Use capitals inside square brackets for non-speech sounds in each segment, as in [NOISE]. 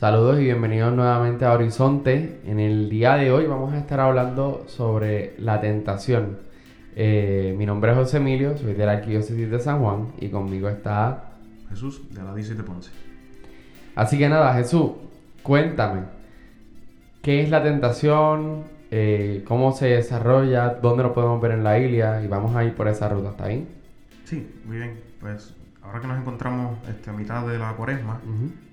Saludos y bienvenidos nuevamente a Horizonte. En el día de hoy vamos a estar hablando sobre la tentación. Eh, mi nombre es José Emilio, soy de la Arquidiócesis de San Juan y conmigo está Jesús de la Diócesis de Ponce. Así que nada, Jesús, cuéntame, ¿qué es la tentación? Eh, ¿Cómo se desarrolla? ¿Dónde lo podemos ver en la Biblia? Y vamos a ir por esa ruta, ¿está bien? Sí, muy bien. Pues ahora que nos encontramos este, a mitad de la cuaresma,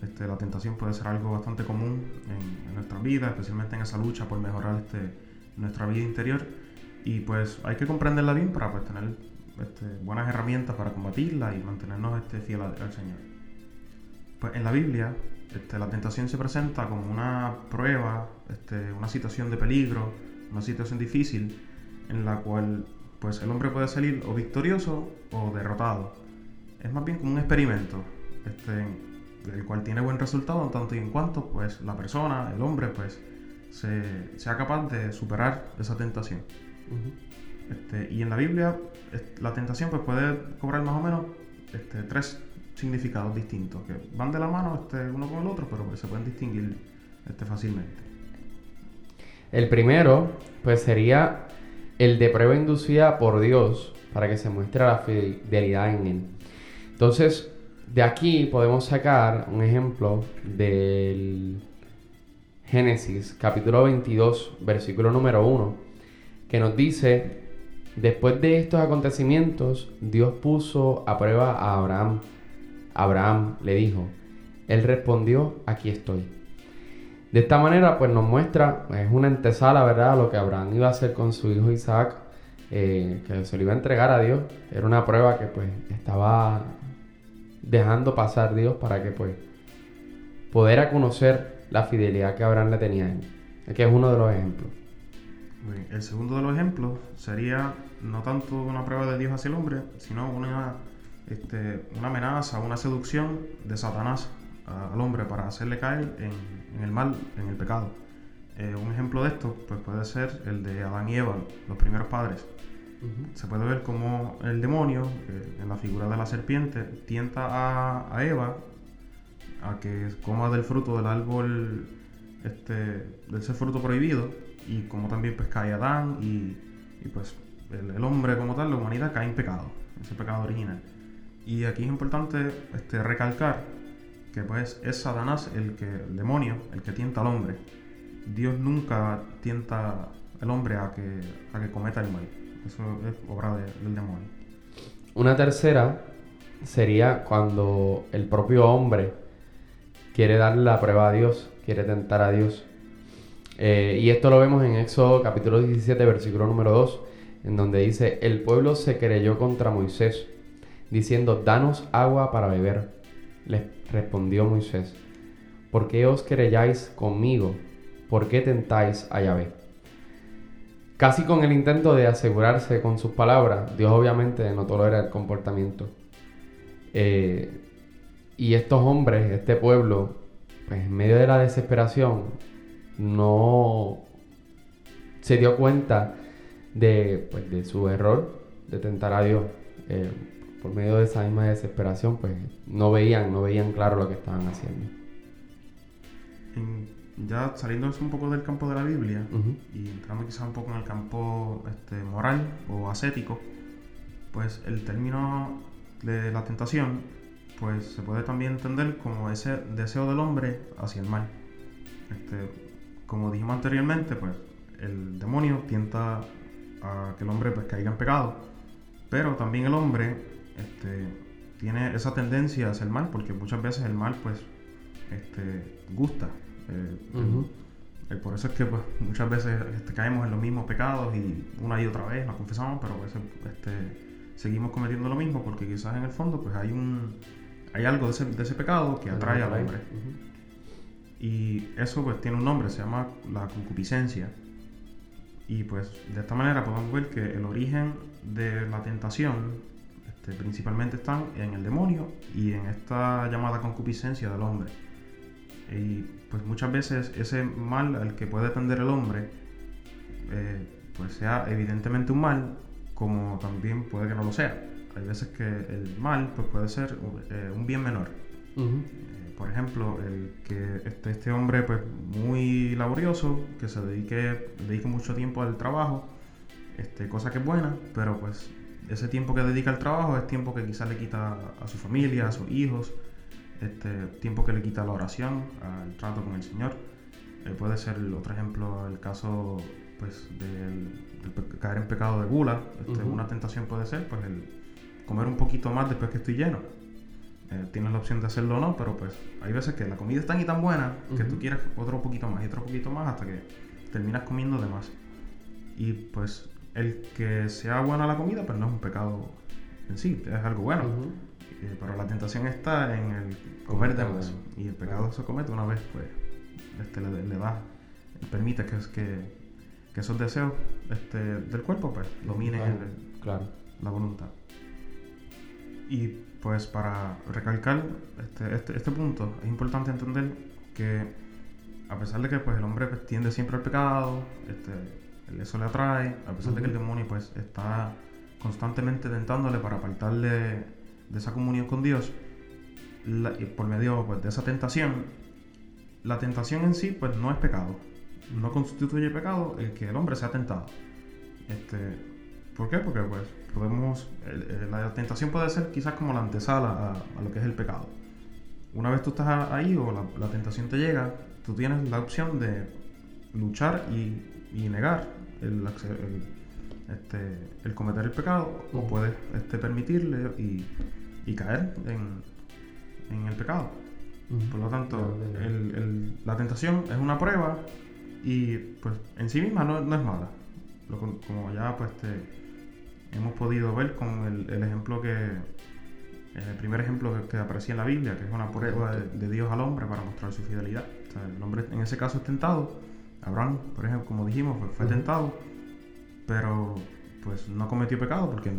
este, la tentación puede ser algo bastante común en, nuestra vida, especialmente en esa lucha por mejorar este, nuestra vida interior. Y pues hay que comprenderla bien para pues, tener este, buenas herramientas para combatirla y mantenernos este, fieles al, Señor. Pues en la Biblia, este, la tentación se presenta como una prueba, este, una situación de peligro, una situación difícil en la cual pues, el hombre puede salir o victorioso o derrotado. Es más bien como un experimento. Este, el cual tiene buen resultado en tanto y en cuanto pues la persona, el hombre, pues se, sea capaz de superar esa tentación. este, y en la Biblia la tentación pues puede cobrar más o menos este, tres significados distintos que van de la mano este, uno con el otro, pero pues, se pueden distinguir este, fácilmente. El primero pues sería el de prueba inducida por Dios para que se muestre la fidelidad en él. Entonces, de aquí podemos sacar un ejemplo del Génesis, capítulo 22, versículo número 1, que nos dice, después de estos acontecimientos, Dios puso a prueba a Abraham. Abraham le dijo, él respondió, aquí estoy. De esta manera, pues nos muestra, es una antesala, ¿verdad?, lo que Abraham iba a hacer con su hijo Isaac, eh, que se lo iba a entregar a Dios. Era una prueba que pues estaba dejando pasar Dios para que pues poder conocer la fidelidad que Abraham le tenía a él. Que es uno de los ejemplos. El segundo de los ejemplos sería no tanto una prueba de Dios hacia el hombre, sino una, este, una amenaza, una seducción de Satanás al hombre para hacerle caer en, el mal, en el pecado. Eh, un ejemplo de esto pues puede ser el de Adán y Eva, los primeros padres. Se puede ver como el demonio, en la figura de la serpiente, tienta a, Eva a que coma del fruto del árbol, este, de ese fruto prohibido, y como también pues cae Adán y, pues el, hombre como tal, la humanidad cae en pecado, ese pecado original. Y aquí es importante este, recalcar que pues es Satanás el que, el demonio, el que tienta al hombre. Dios nunca tienta al hombre a que, a que cometa el mal. Eso es obra del demonio. Una tercera sería cuando el propio hombre quiere darle la prueba a Dios, quiere tentar a Dios. Eh, y esto lo vemos en Éxodo capítulo 17, versículo número 2, en donde dice, el pueblo se creyó contra Moisés, diciendo, danos agua para beber. Les respondió Moisés, ¿por qué os querelláis conmigo? ¿Por qué tentáis a Yahvé? Casi con el intento de asegurarse con sus palabras, Dios obviamente no tolera el comportamiento. Eh, y estos hombres, este pueblo, pues en medio de la desesperación, no se dio cuenta de, pues, de su error, de tentar a Dios. Eh, por medio de esa misma desesperación, pues no veían, no veían claro lo que estaban haciendo ya saliendo un poco del campo de la Biblia y entrando quizás un poco en el campo este, moral o ascético, pues el término de la tentación pues se puede también entender como ese deseo del hombre hacia el mal. Este, como dijimos anteriormente, pues el demonio tienta a que el hombre pues caiga en pecado, pero también el hombre este, tiene esa tendencia hacia el mal, porque muchas veces el mal pues este, gusta, eh, por eso es que pues, muchas veces este, caemos en los mismos pecados y una y otra vez nos confesamos, pero a veces este, seguimos cometiendo lo mismo porque quizás en el fondo pues hay un hay algo de ese, de ese pecado que atrae al hombre. Y eso pues tiene un nombre, se llama la concupiscencia. Y pues de esta manera podemos ver que el origen de la tentación este, principalmente están en el demonio y en esta llamada concupiscencia del hombre. Y pues muchas veces ese mal al que puede tender el hombre, eh, pues sea evidentemente un mal, como también puede que no lo sea. Hay veces que el mal pues puede ser eh, un bien menor. Eh, por ejemplo, el que este, este hombre pues muy laborioso, que se dedique, dedique mucho tiempo al trabajo, este, cosa que es buena, pero pues ese tiempo que dedica al trabajo es tiempo que quizás le quita a su familia, a sus hijos, este, tiempo que le quita la oración, al trato con el Señor. Eh, puede ser otro ejemplo el caso pues de caer en pecado de gula. Este, una tentación puede ser pues el comer un poquito más después que estoy lleno. Eh, tienes la opción de hacerlo o no, pero pues hay veces que la comida es tan y tan buena que tú quieres otro poquito más y otro poquito más hasta que terminas comiendo de más. Y pues el que sea buena la comida, pues no es un pecado en sí, es algo bueno. Eh, pero la tentación está en el comer de más. Y el pecado se comete una vez, pues este, le, le da, permite que, que, que esos deseos este, del cuerpo pues dominen claro. la voluntad. Y pues para recalcar este, este, este, punto, es importante entender que a pesar de que pues, el hombre pues, tiende siempre al pecado, este, eso le atrae, a pesar de que el demonio pues, está constantemente tentándole para apartarle de esa comunión con Dios, y por medio pues, de esa tentación, la tentación en sí pues no es pecado, no constituye pecado el que el hombre sea tentado. Este, ¿Por qué? Porque pues podemos, la tentación puede ser quizás como la antesala a, lo que es el pecado. Una vez tú estás ahí o la, tentación te llega, tú tienes la opción de luchar y, negar el, este, el, cometer el pecado o puedes este, permitirle y, caer en, el pecado. Por lo tanto, la tentación es una prueba y pues en sí misma no, es mala. como ya pues hemos podido ver con el, ejemplo que, el primer ejemplo que, aparecía en la Biblia, que es una prueba de, Dios al hombre para mostrar su fidelidad. el hombre en ese caso es tentado. Abraham, por ejemplo, como dijimos, fue, tentado, pero pues no cometió pecado porque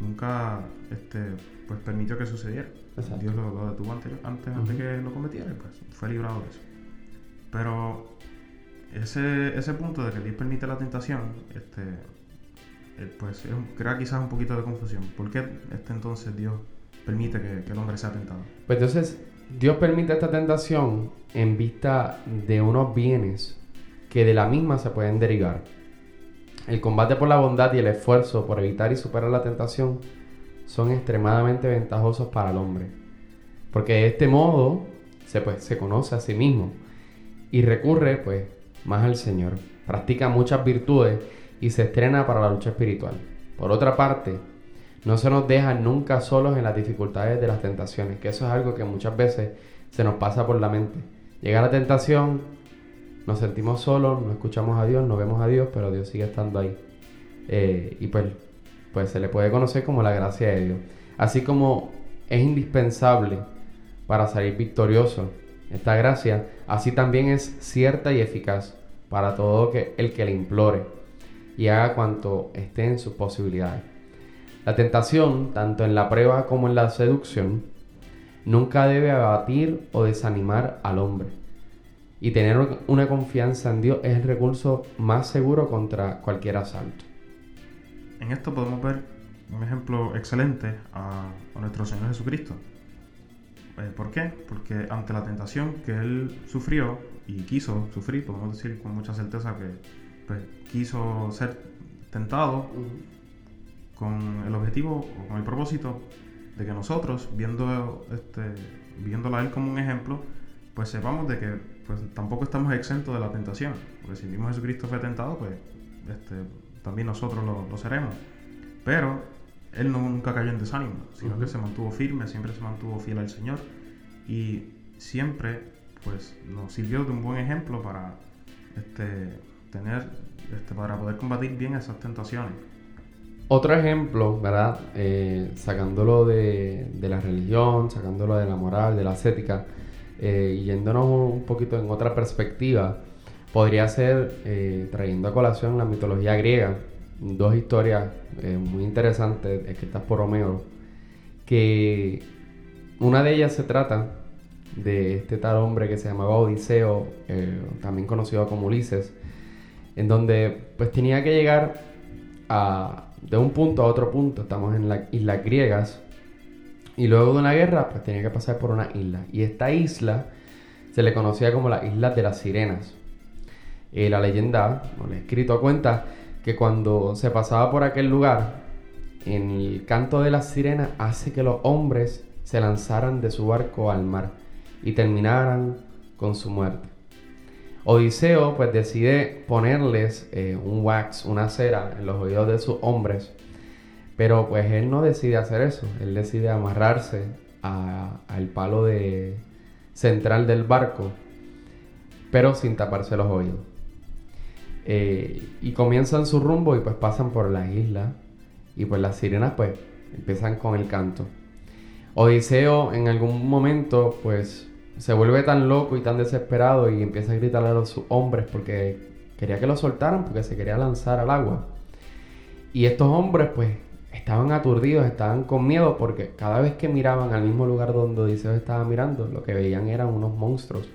nunca este, pues permitió que sucediera. Dios lo, detuvo antes, antes, que lo cometiera, pues fue librado de eso. Pero ese, ese punto de que Dios permite la tentación, este, eh, pues crea quizás un poquito de confusión. ¿Por qué este entonces Dios permite que, el hombre sea tentado? Pues entonces Dios permite esta tentación en vista de unos bienes que de la misma se pueden derivar. El combate por la bondad y el esfuerzo por evitar y superar la tentación son extremadamente ventajosos para el hombre. Porque de este modo se, pues, se conoce a sí mismo y recurre pues más al Señor. Practica muchas virtudes y se estrena para la lucha espiritual. Por otra parte, no se nos deja nunca solos en las dificultades de las tentaciones, que eso es algo que muchas veces se nos pasa por la mente. Llega la tentación, nos sentimos solos, no escuchamos a Dios, no vemos a Dios, pero Dios sigue estando ahí. Eh, y pues, pues se le puede conocer como la gracia de Dios. Así como es indispensable para salir victorioso esta gracia, así también es cierta y eficaz para todo el que le implore y haga cuanto esté en sus posibilidades. La tentación, tanto en la prueba como en la seducción, nunca debe abatir o desanimar al hombre. Y tener una confianza en Dios es el recurso más seguro contra cualquier asalto. En esto podemos ver un ejemplo excelente a, nuestro Señor Jesucristo. Eh, ¿Por qué? Porque ante la tentación que Él sufrió y quiso sufrir, podemos decir con mucha certeza que pues, quiso ser tentado con el objetivo o con el propósito de que nosotros, viendo este, viéndola a él como un ejemplo, pues sepamos de que pues, tampoco estamos exentos de la tentación. Porque si mismo Jesucristo fue tentado, pues este, también nosotros lo, seremos. Pero él nunca cayó en desánimo, sino que se mantuvo firme, siempre se mantuvo fiel al Señor y siempre pues nos sirvió de un buen ejemplo para este, tener este, para poder combatir bien esas tentaciones. Otro ejemplo, ¿verdad? Eh, sacándolo de, la religión, sacándolo de la moral, de la ascética, eh, yéndonos un poquito en otra perspectiva, podría ser eh, trayendo a colación la mitología griega, dos historias muy interesantes escritas por Homero, que una de ellas se trata de este tal hombre que se llamaba Odiseo, también conocido como Ulises, en donde pues tenía que llegar a, de un punto a otro punto. Estamos en las islas griegas Y luego de una guerra, pues tenía que pasar por una isla. Y esta isla se le conocía como la isla de las sirenas. Y la leyenda, el escrito cuenta que cuando se pasaba por aquel lugar, en el canto de las sirenas hace que los hombres se lanzaran de su barco al mar y terminaran con su muerte. Odiseo pues decide ponerles eh, un wax, una cera en los oídos de sus hombres, pero pues él no decide hacer eso, él decide amarrarse al palo de, central del barco, pero sin taparse los oídos. Eh, y comienzan su rumbo y pues pasan por la isla y pues las sirenas pues empiezan con el canto. Odiseo en algún momento pues se vuelve tan loco y tan desesperado y empieza a gritarle a los hombres porque quería que lo soltaran porque se quería lanzar al agua. Y estos hombres pues estaban aturdidos, estaban con miedo porque cada vez que miraban al mismo lugar donde Odiseo estaba mirando, lo que veían eran unos monstruos.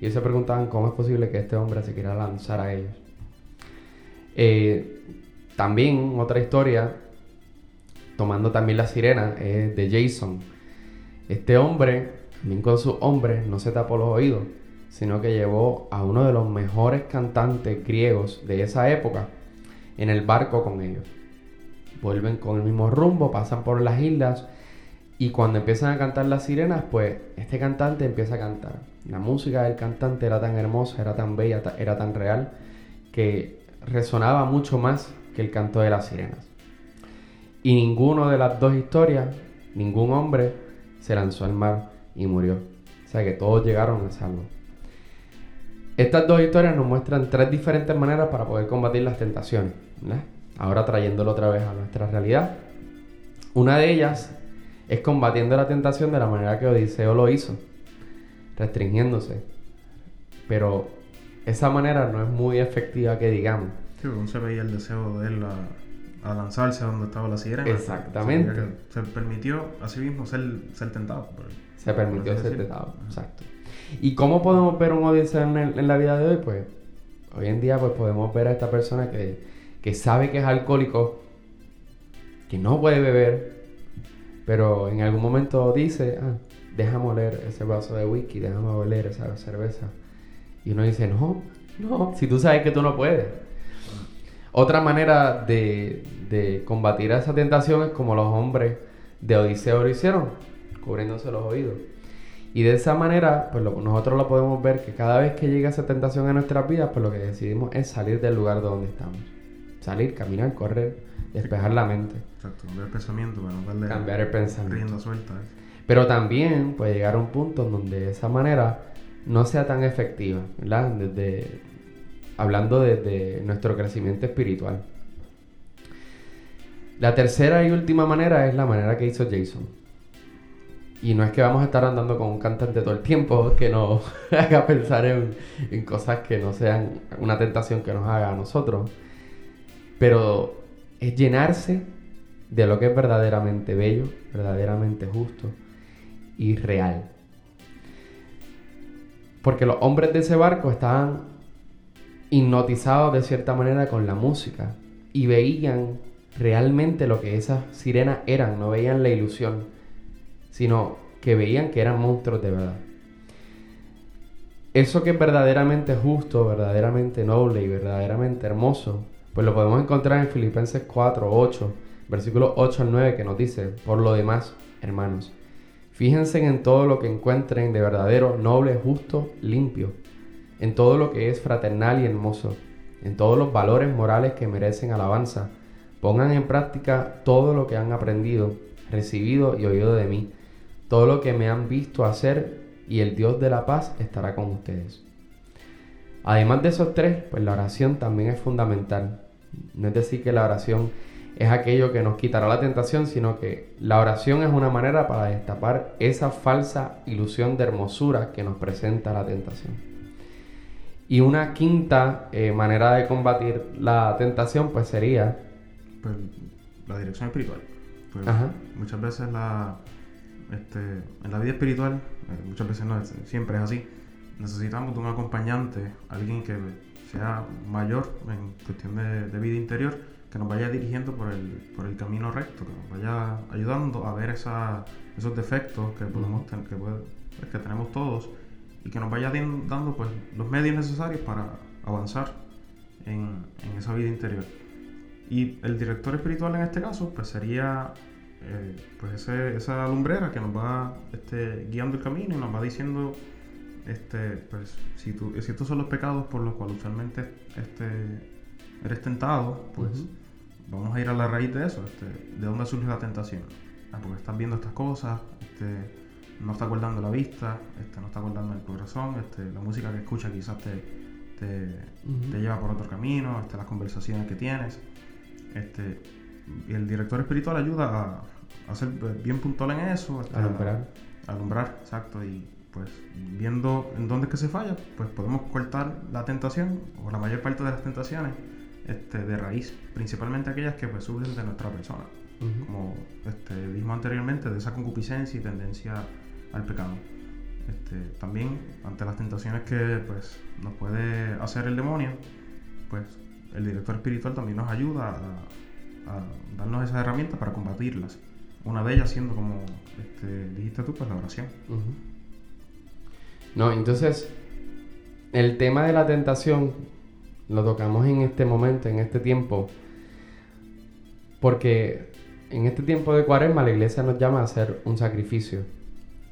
Y ellos se preguntaban cómo es posible que este hombre se quiera lanzar a ellos. Eh, también otra historia, tomando también la sirena, es de Jason. Este hombre, también con sus hombres, no se tapó los oídos, sino que llevó a uno de los mejores cantantes griegos de esa época en el barco con ellos. Vuelven con el mismo rumbo, pasan por las islas y cuando empiezan a cantar las sirenas, pues este cantante empieza a cantar. La música del cantante era tan hermosa, era tan bella, era tan real, que resonaba mucho más que el canto de las sirenas. Y ninguno de las dos historias, ningún hombre se lanzó al mar y murió. O sea que todos llegaron a salvo. Estas dos historias nos muestran tres diferentes maneras para poder combatir las tentaciones. Ahora trayéndolo otra vez a nuestra realidad. Una de ellas es combatiendo la tentación de la manera que Odiseo lo hizo, restringiéndose. Pero esa manera no es muy efectiva que digamos. Sí, se veía el deseo de él a, lanzarse a donde estaba la sirena. Exactamente. Se, permitió a sí mismo ser, ser tentado. se permitió ser tentado, exacto. ¿Y cómo podemos ver un Odiseo en, en, la vida de hoy? Pues hoy en día pues podemos ver a esta persona que, sabe que es alcohólico, que no puede beber, pero en algún momento dice, ah, déjame oler ese vaso de whisky, déjame oler esa cerveza y uno dice, no, no, si tú sabes que tú no puedes. Otra manera de, combatir esa tentación es como los hombres de Odiseo lo hicieron, cubriéndose los oídos. Y de esa manera, pues nosotros lo podemos ver que cada vez que llega esa tentación a nuestras vidas, pues lo que decidimos es salir del lugar donde estamos. Salir, caminar, correr, despejar la mente. Exacto, cambiar el pensamiento para no darle cambiar el pensamiento. suelta. Pero también puede llegar a un punto en donde de esa manera no sea tan efectiva, ¿verdad? Desde, hablando desde nuestro crecimiento espiritual. La tercera y última manera es la manera que hizo Jason. Y no es que vamos a estar andando con un cantante todo el tiempo que nos [LAUGHS] haga pensar en, en, cosas que no sean una tentación que nos haga a nosotros. Pero es llenarse de lo que es verdaderamente bello, verdaderamente justo y real. Porque los hombres de ese barco estaban hipnotizados de cierta manera con la música y veían realmente lo que esas sirenas eran, no veían la ilusión, sino que veían que eran monstruos de verdad. Eso que es verdaderamente justo, verdaderamente noble y verdaderamente hermoso, pues lo podemos encontrar en Filipenses 4, 8, versículos 8 al 9, que nos dice, por lo demás, hermanos, Fíjense en todo lo que encuentren de verdadero, noble, justo, limpio, en todo lo que es fraternal y hermoso, en todos los valores morales que merecen alabanza. Pongan en práctica todo lo que han aprendido, recibido y oído de mí, todo lo que me han visto hacer y el Dios de la paz estará con ustedes. Además de esos tres, pues la oración también es fundamental. No es decir que la oración es aquello que nos quitará la tentación, sino que la oración es una manera para destapar esa falsa ilusión de hermosura que nos presenta la tentación. Y una quinta eh, manera de combatir la tentación pues sería... Pues, la dirección espiritual. Pues, muchas veces la, este, en la vida espiritual, eh, muchas veces no, siempre es así, necesitamos de un acompañante, alguien que sea mayor en cuestión de vida interior, que nos vaya dirigiendo por el, por el camino recto, que nos vaya ayudando a ver esa, esos defectos que, podemos que, pues, que tenemos todos y que nos vaya dando pues, los medios necesarios para avanzar en, en esa vida interior. Y el director espiritual en este caso pues sería eh, pues ese, esa lumbrera que nos va este, guiando el camino y nos va diciendo este, pues, si, tú, si estos son los pecados por los cuales usualmente este, eres tentado, pues vamos a ir a la raíz de eso, este, de dónde surge la tentación. Ah, porque estás viendo estas cosas, este, no está guardando la vista, este, no está guardando el corazón, este, la música que escuchas quizás te, te, lleva por otro camino, este, las conversaciones que tienes. Este, y el director espiritual ayuda a, a ser bien puntual en eso. Este, alumbrar. A, alumbrar, exacto. Y pues viendo en dónde es que se falla, pues podemos cortar la tentación o la mayor parte de las tentaciones este, de raíz, principalmente aquellas que pues, surgen de nuestra persona. Como este, dijimos anteriormente, de esa concupiscencia y tendencia al pecado. Este, también ante las tentaciones que pues, nos puede hacer el demonio, pues el director espiritual también nos ayuda a, darnos esas herramientas para combatirlas. Una de ellas siendo, como este, dijiste tú, pues la oración. No, entonces, el tema de la tentación lo tocamos en este momento, en este tiempo, porque en este tiempo de cuaresma la iglesia nos llama a hacer un sacrificio,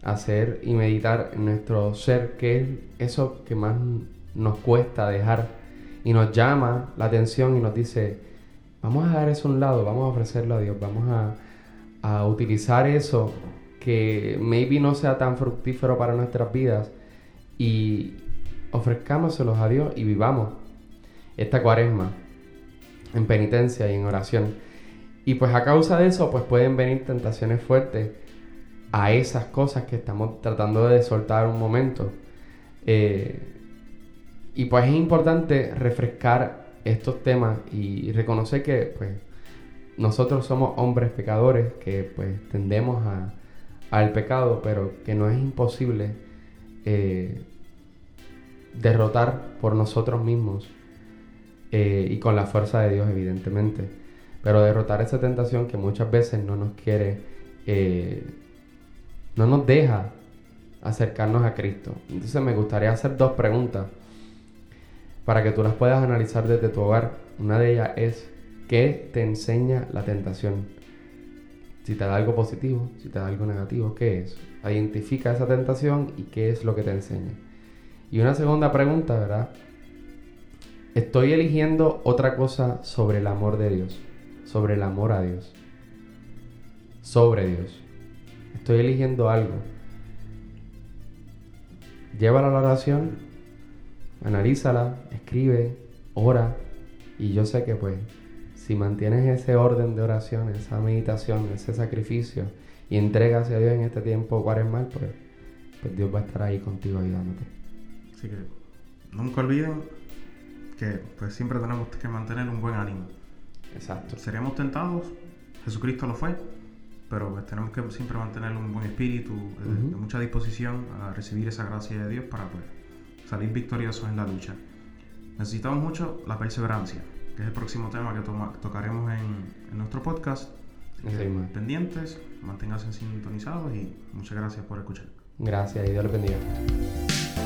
a hacer y meditar en nuestro ser, que es eso que más nos cuesta dejar, y nos llama la atención y nos dice, vamos a dar eso a un lado, vamos a ofrecerlo a Dios, vamos a, a utilizar eso que maybe no sea tan fructífero para nuestras vidas y ofrezcámoselos a Dios y vivamos esta cuaresma en penitencia y en oración. Y pues a causa de eso, pues pueden venir tentaciones fuertes a esas cosas que estamos tratando de soltar un momento. Eh, y pues es importante refrescar estos temas y reconocer que pues nosotros somos hombres pecadores que pues tendemos a, al pecado, pero que no es imposible eh, derrotar por nosotros mismos eh, y con la fuerza de Dios, evidentemente. Pero derrotar esa tentación que muchas veces no nos quiere, eh, no nos deja acercarnos a Cristo. Entonces me gustaría hacer dos preguntas para que tú las puedas analizar desde tu hogar. Una de ellas es, ¿qué te enseña la tentación? Si te da algo positivo, si te da algo negativo, ¿qué es? Identifica esa tentación y qué es lo que te enseña. Y una segunda pregunta, ¿verdad? Estoy eligiendo otra cosa sobre el amor de Dios, sobre el amor a Dios, sobre Dios. Estoy eligiendo algo. Llévala a la oración, analízala, escribe, ora. Y yo sé que pues, si mantienes ese orden de oración, esa meditación, ese sacrificio y entregas a Dios en este tiempo cuaresmal, pues, pues Dios va a estar ahí contigo ayudándote. Así que nunca olviden que pues siempre tenemos que mantener un buen ánimo. Exacto. Seríamos tentados, Jesucristo lo fue, pero pues tenemos que siempre mantener un buen espíritu, eh, de, mucha disposición a recibir esa gracia de Dios para pues, salir victoriosos en la lucha. Necesitamos mucho la perseverancia, que es el próximo tema que tocaremos en, nuestro podcast. pendientes, manténganse sintonizados y muchas gracias por escuchar. Gracias y Dios les bendiga.